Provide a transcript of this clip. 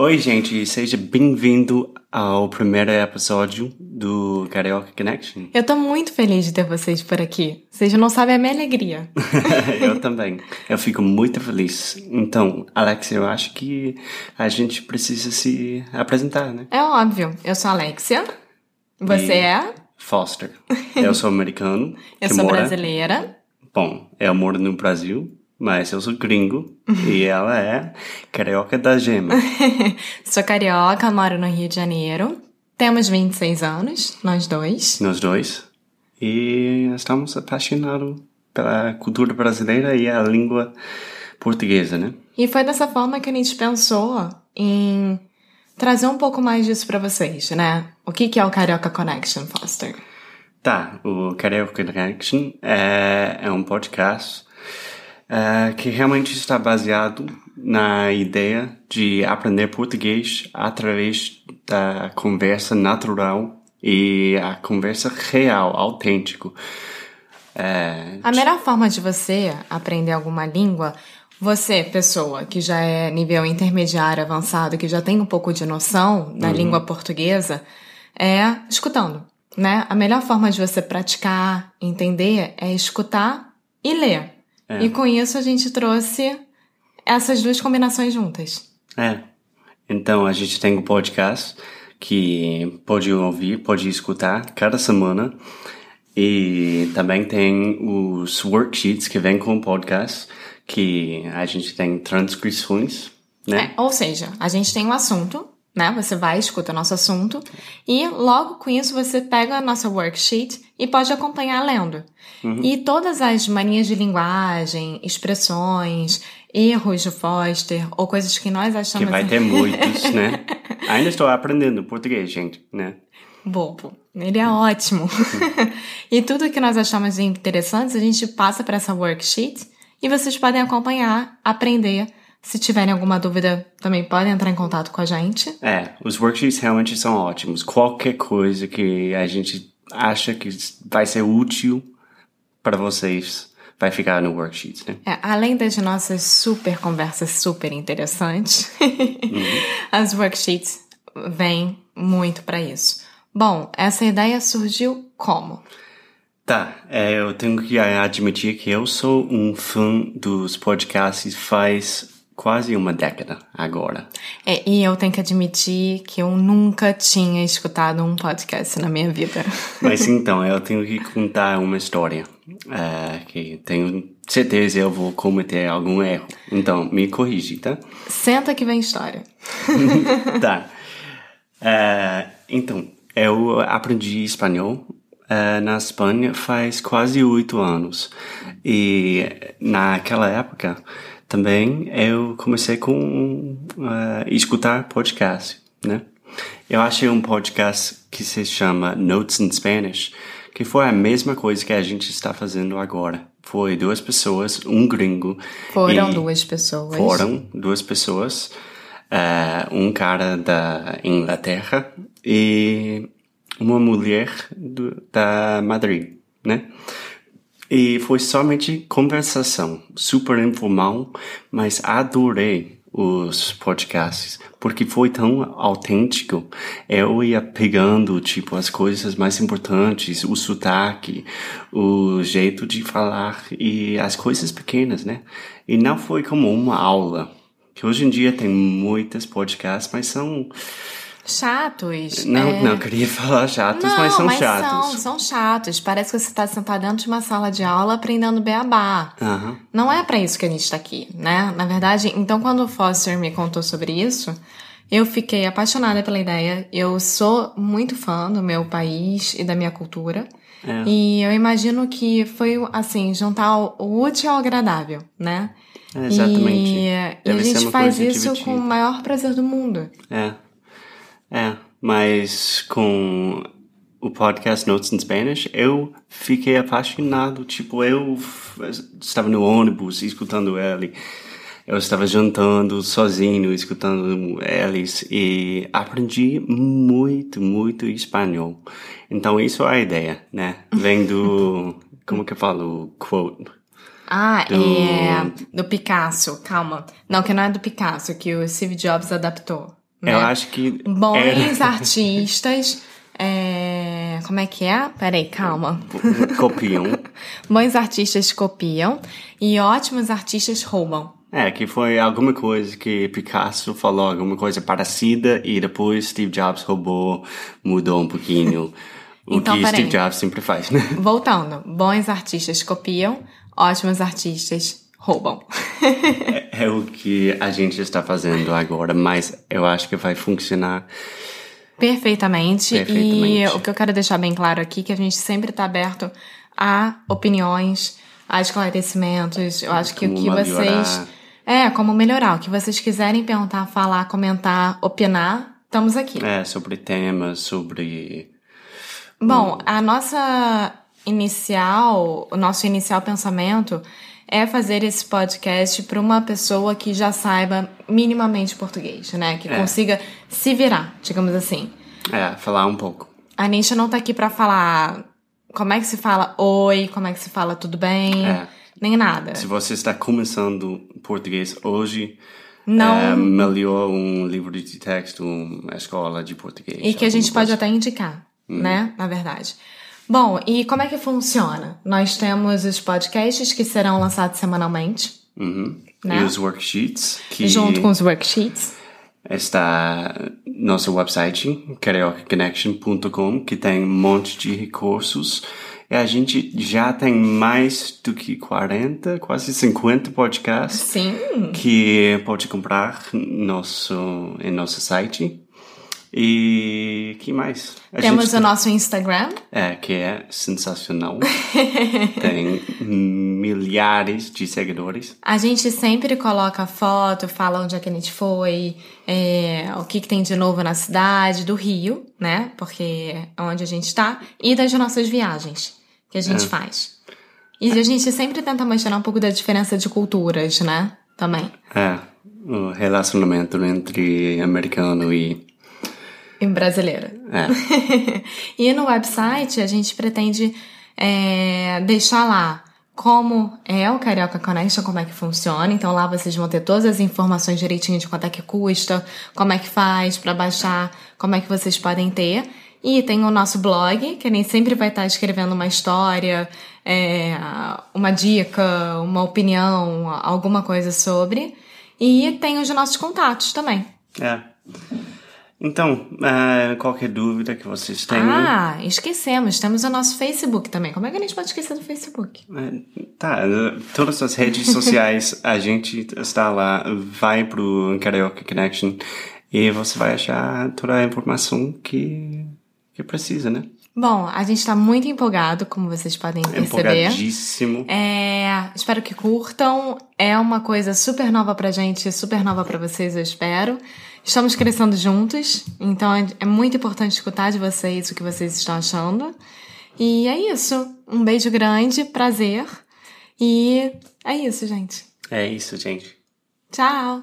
Oi, gente, seja bem-vindo ao primeiro episódio do Carioca Connection. Eu tô muito feliz de ter vocês por aqui. Vocês não sabem a minha alegria. eu também. Eu fico muito feliz. Então, Alex, eu acho que a gente precisa se apresentar, né? É óbvio. Eu sou a Alexia. Você E- é? Foster. Eu sou americano. Eu sou mora... brasileira. Bom, eu moro no Brasil, mas eu sou gringo. e ela é carioca da gema. sou carioca, moro no Rio de Janeiro. Temos 26 anos, nós dois. nós dois. E estamos apaixonados pela cultura brasileira e a língua portuguesa, né? E foi dessa forma que a gente pensou em trazer um pouco mais disso pra vocês, né? O que que é o Carioca Connection, Foster? Tá, o Carioca Connection é, é um podcast é, que realmente está baseado na ideia de aprender português através da conversa natural e a conversa real, autêntico. É, A melhor forma de você aprender alguma língua, você, pessoa que já é nível intermediário avançado, que já tem um pouco de noção da língua portuguesa, é escutando, né? A melhor forma de você praticar, entender, é escutar e ler. E com isso a gente trouxe essas duas combinações juntas. É. Então a gente tem um podcast que pode ouvir, pode escutar cada semana. E também tem os worksheets que vêm com o podcast, que a gente tem transcrições, né? É, ou seja, a gente tem um assunto, né? Você vai, escuta nosso assunto, e logo com isso você pega a nossa worksheet e pode acompanhar lendo. E todas as manias de linguagem, expressões, erros de Foster, ou coisas que nós Que achamos vai ter muitos, né? Ainda estou aprendendo português, gente, né? bobo. Ele é ótimo. e tudo que nós achamos interessantes, a gente passa para essa worksheet e vocês podem acompanhar, aprender. Se tiverem alguma dúvida, também podem entrar em contato com a gente. É, os worksheets realmente são ótimos. Qualquer coisa que a gente acha que vai ser útil para vocês vai ficar no worksheet, né? É, além das nossas super conversas super interessantes, as worksheets vêm muito para isso. Bom, essa ideia surgiu como? Tá, é, eu tenho que admitir que eu sou um fã dos podcasts faz quase uma década agora. É, e eu tenho que admitir que eu nunca tinha escutado um podcast na minha vida. Mas então, eu tenho que contar uma história é, que tenho certeza eu vou cometer algum erro. Então, me corrige, tá? Senta que vem história. tá. É, então, eu aprendi espanhol é, na Espanha faz quase oito anos. E naquela época também eu comecei com é, escutar podcast, né? Eu achei um podcast que se chama Notes in Spanish, que foi a mesma coisa que a gente está fazendo agora. Foi duas pessoas, um gringo. Foram duas pessoas. foram duas pessoas, eh, um cara da Inglaterra e uma mulher do- da Madrid, né? E foi somente conversação, super informal, mas adorei os podcasts, porque foi tão autêntico. Eu ia pegando, tipo, as coisas mais importantes, o sotaque, o jeito de falar e as coisas pequenas, né? E não foi como uma aula, que hoje em dia tem muitos podcasts, mas são Chatos. Não, é... não queria falar chatos, Não, mas são mas chatos. São, são chatos. Parece que você está sentado dentro de uma sala de aula aprendendo beabá. Aham. Não é para isso que a gente está aqui, né? Na verdade, então quando o Foster me contou sobre isso, eu fiquei apaixonada pela ideia. Eu sou muito fã do meu país e da minha cultura. É. E eu imagino que foi, assim, juntar o útil ao agradável, né? É, exatamente. E, e a gente faz isso divertida. com o maior prazer do mundo. É. É. Mas com o podcast Notes in Spanish, eu fiquei apaixonado. Tipo, eu estava no ônibus escutando ele. Eu estava jantando sozinho, escutando eles e aprendi muito, muito espanhol. Então, isso é a ideia, né? Vem do... como que eu falo? Quote. Ah, Do- é. Do Picasso, calma. Não, que não é do Picasso, que o Steve Jobs adaptou. Né? Eu acho que... Bons era- artistas. É... Como é que é? Peraí, calma. Copiam. Bons artistas copiam e ótimos artistas roubam. É, que foi alguma coisa que Picasso falou, alguma coisa parecida, e depois Steve Jobs roubou, mudou um pouquinho. O Então, que. Steve Jobs sempre faz, né? Voltando, bons artistas copiam, ótimos artistas roubam. É, é o que a gente está fazendo agora, mas eu acho que vai funcionar. Perfeitamente. Perfeitamente. E o que eu quero deixar bem claro aqui é que a gente sempre está aberto a opiniões, a esclarecimentos. Eu acho que o Como que vocês. melhorar. É, como melhorar. O que vocês quiserem perguntar, falar, comentar, opinar, estamos aqui. É, sobre temas, sobre. Bom, a nossa inicial, o nosso inicial pensamento é fazer esse podcast para uma pessoa que já saiba minimamente português, né? Que É. consiga se virar, digamos assim. É, falar um pouco. A Nisha não tá aqui pra falar como é que se fala oi, como é que se fala tudo bem, É. nem nada. Se você está começando português hoje, Não. é melhor um livro de texto, uma escola de português. E que a gente pode até indicar, Hum. né? Na verdade. Bom, e como é que funciona? Nós temos os podcasts que serão lançados semanalmente, Uhum. Né? E os worksheets, que junto com os worksheets. está nosso website, cariocaconnection.com, que tem um monte de recursos. E a gente já tem mais do que 40, quase 50 podcasts Sim. que pode comprar nosso, em nosso site. E que mais? A Temos gente o nosso Instagram. É, que é sensacional. tem milhares de seguidores. A gente sempre coloca foto, fala onde é que a gente foi, é, o que, que tem de novo na cidade, do Rio, né? Porque é onde a gente tá, e das nossas viagens que a gente faz. E a gente sempre tenta mostrar um pouco da diferença de culturas, né? Também. É, o relacionamento entre americano e. E brasileira. É, e no website a gente pretende é, deixar lá como é o Carioca Connection, como é que funciona. Então lá vocês vão ter todas as informações direitinho de quanto é que custa, como é que faz para baixar, como é que vocês podem ter. E tem o nosso blog, que nem sempre vai estar escrevendo uma história, é, uma dica, uma opinião, alguma coisa sobre. E tem os nossos contatos também. é. Então, é, qualquer dúvida que vocês tenham. Ah, esquecemos. Temos o nosso Facebook também. Como é que a gente pode esquecer do Facebook? É, Tá, todas as redes sociais a gente está lá, vai pro Carioca Connection e você vai achar toda a informação que, que precisa, né? Bom, a gente tá muito empolgado, como vocês podem perceber. Empolgadíssimo. É, espero que curtam. É uma coisa super nova pra gente, super nova pra vocês, eu espero. Estamos crescendo juntos, então é- é muito importante escutar de vocês o que vocês estão achando. E é isso. Um beijo grande, prazer. E é isso, gente. É isso, gente. Tchau!